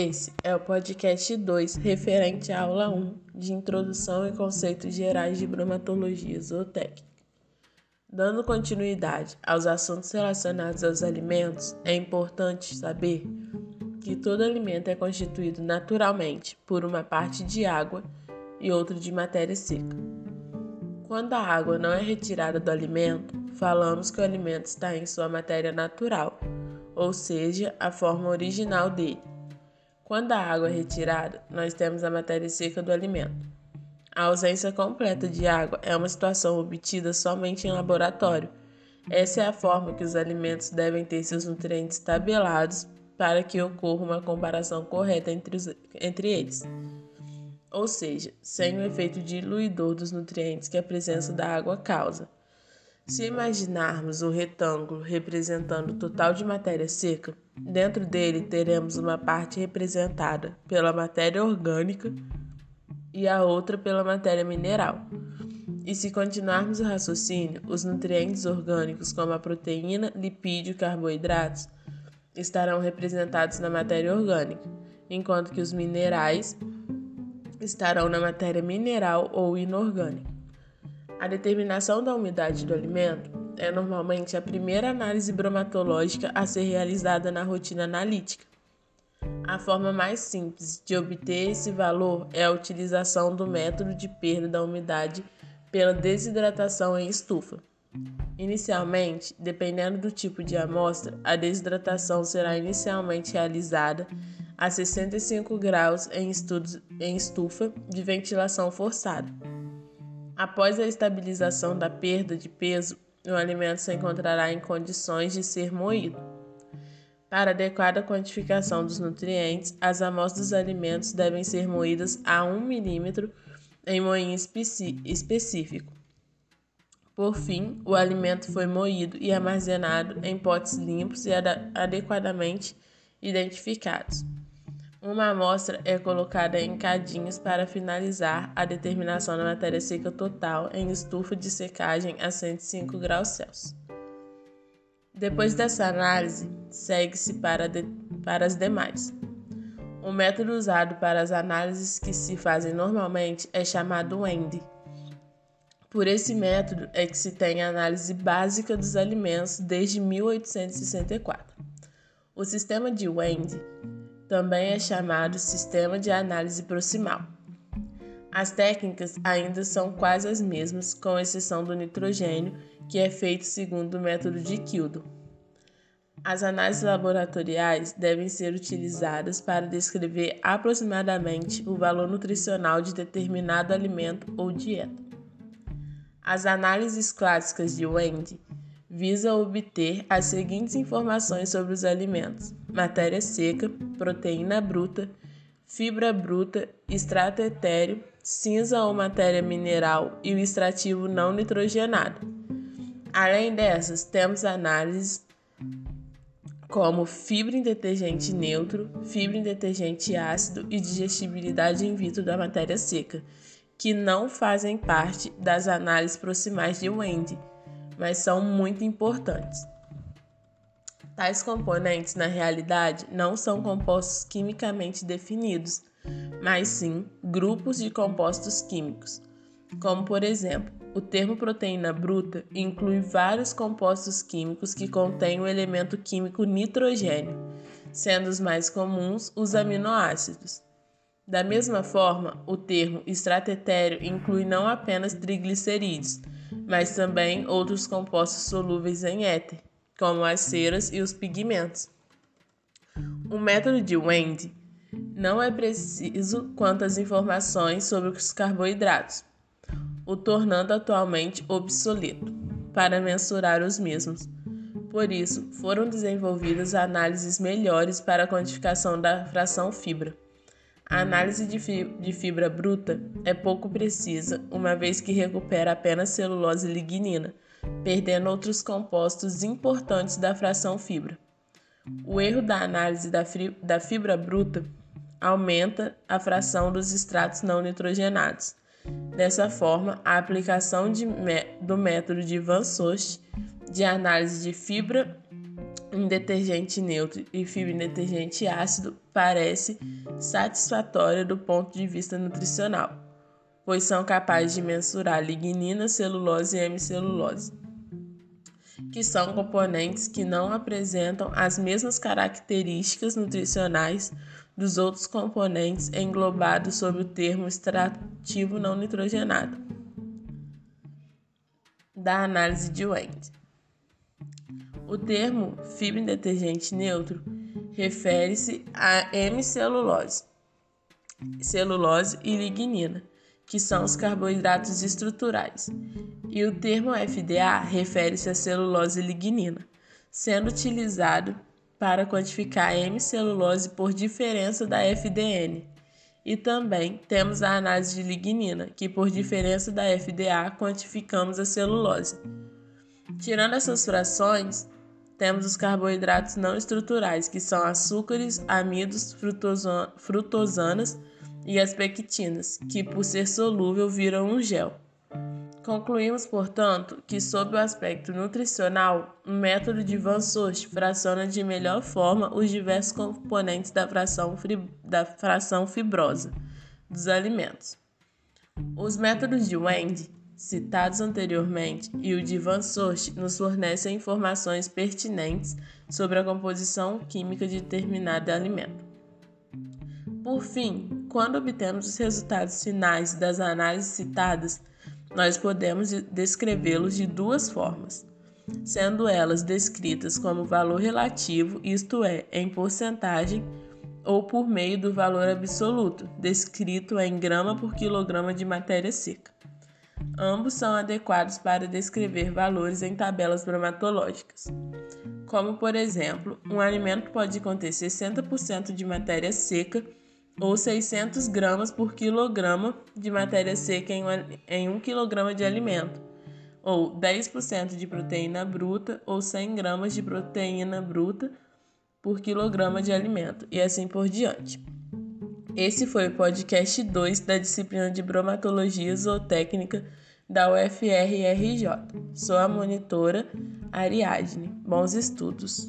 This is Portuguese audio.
Esse é o podcast 2, referente à aula 1 de Introdução e Conceitos Gerais de Bromatologia Zootécnica. Dando continuidade aos assuntos relacionados aos alimentos, é importante saber que todo alimento é constituído naturalmente por uma parte de água e outra de matéria seca. Quando a água não é retirada do alimento, falamos que o alimento está em sua matéria natural, ou seja, a forma original dele. Quando a água é retirada, nós temos a matéria seca do alimento. A ausência completa de água é uma situação obtida somente em laboratório. Essa é a forma que os alimentos devem ter seus nutrientes tabelados para que ocorra uma comparação correta entre, os, entre eles. Ou seja, sem o efeito diluidor dos nutrientes que a presença da água causa. Se imaginarmos um retângulo representando o total de matéria seca, dentro dele teremos uma parte representada pela matéria orgânica e a outra pela matéria mineral. E se continuarmos o raciocínio, os nutrientes orgânicos, como a proteína, lipídio e carboidratos, estarão representados na matéria orgânica, enquanto que os minerais estarão na matéria mineral ou inorgânica. A determinação da umidade do alimento é normalmente a primeira análise bromatológica a ser realizada na rotina analítica. A forma mais simples de obter esse valor é a utilização do método de perda da umidade pela desidratação em estufa. Inicialmente, dependendo do tipo de amostra, a desidratação será inicialmente realizada a 65 graus em, estufa de ventilação forçada. Após a estabilização da perda de peso, o alimento se encontrará em condições de ser moído. Para adequada quantificação dos nutrientes, as amostras dos alimentos devem ser moídas a 1 milímetro em moinho específico. Por fim, o alimento foi moído e armazenado em potes limpos e adequadamente identificados. Uma amostra é colocada em cadinhos para finalizar a determinação da matéria seca total em estufa de secagem a 105 graus Celsius. Depois dessa análise, segue-se para, de, para as demais. O método usado para as análises que se fazem normalmente é chamado WEND. Por esse método é que se tem a análise básica dos alimentos desde 1864. O sistema de WEND também é chamado sistema de análise proximal. As técnicas ainda são quase as mesmas, com exceção do nitrogênio, que é feito segundo o método de Kildo. As análises laboratoriais devem ser utilizadas para descrever aproximadamente o valor nutricional de determinado alimento ou dieta. As análises clássicas de Wendy visa obter as seguintes informações sobre os alimentos: matéria seca, proteína bruta, fibra bruta, extrato etéreo, cinza ou matéria mineral e o extrativo não nitrogenado. Além dessas, temos análises como fibra em detergente neutro, fibra em detergente ácido e digestibilidade in vitro da matéria seca, que não fazem parte das análises proximais de Wendy mas são muito importantes. Tais componentes, na realidade, não são compostos quimicamente definidos, mas sim grupos de compostos químicos, como por exemplo, o termo proteína bruta inclui vários compostos químicos que contêm o elemento químico nitrogênio, sendo os mais comuns os aminoácidos. Da mesma forma, o termo estratetéreo inclui não apenas triglicerídeos, mas também outros compostos solúveis em éter, como as ceras e os pigmentos. O método de Wendy não é preciso quanto às informações sobre os carboidratos, o tornando atualmente obsoleto para mensurar os mesmos. Por isso, foram desenvolvidas análises melhores para a quantificação da fração fibra. A análise de fibra bruta é pouco precisa, uma vez que recupera apenas celulose e lignina, perdendo outros compostos importantes da fração fibra. O erro da análise da fibra bruta aumenta a fração dos extratos não nitrogenados. Dessa forma, a aplicação de, do método de Van Soest de análise de fibra em detergente neutro e fibra em detergente ácido parece satisfatória do ponto de vista nutricional, pois são capazes de mensurar lignina, celulose e hemicelulose, que são componentes que não apresentam as mesmas características nutricionais dos outros componentes englobados sob o termo extrativo não nitrogenado da análise de Wendt. O termo fibra detergente neutro refere-se a hemicelulose, celulose e lignina, que são os carboidratos estruturais, e o termo FDA refere-se a celulose e lignina, sendo utilizado para quantificar a hemicelulose por diferença da FDN. E também temos a análise de lignina, que por diferença da FDA quantificamos a celulose. Tirando essas frações, temos os carboidratos não estruturais, que são açúcares, amidos, frutosanas e as pectinas, que por ser solúvel viram um gel. Concluímos, portanto, que sob o aspecto nutricional, o método de Van Soest fraciona de melhor forma os diversos componentes da fração, da fração fibrosa dos alimentos. Os métodos de Wendt citados anteriormente, e o de Van Soest nos fornecem informações pertinentes sobre a composição química de determinado alimento. Por fim, quando obtemos os resultados finais das análises citadas, nós podemos descrevê-los de duas formas, sendo elas descritas como valor relativo, isto é, em porcentagem, ou por meio do valor absoluto, descrito em grama por quilograma de matéria seca. Ambos são adequados para descrever valores em tabelas bromatológicas. Como, por exemplo, um alimento pode conter 60% de matéria seca ou 600 gramas por quilograma de matéria seca em 1 quilograma de alimento, ou 10% de proteína bruta ou 100 gramas de proteína bruta por quilograma de alimento, e assim por diante. Esse foi o podcast 2 da disciplina de bromatologia zootécnica da UFRRJ. Sou a monitora Ariadne. Bons estudos!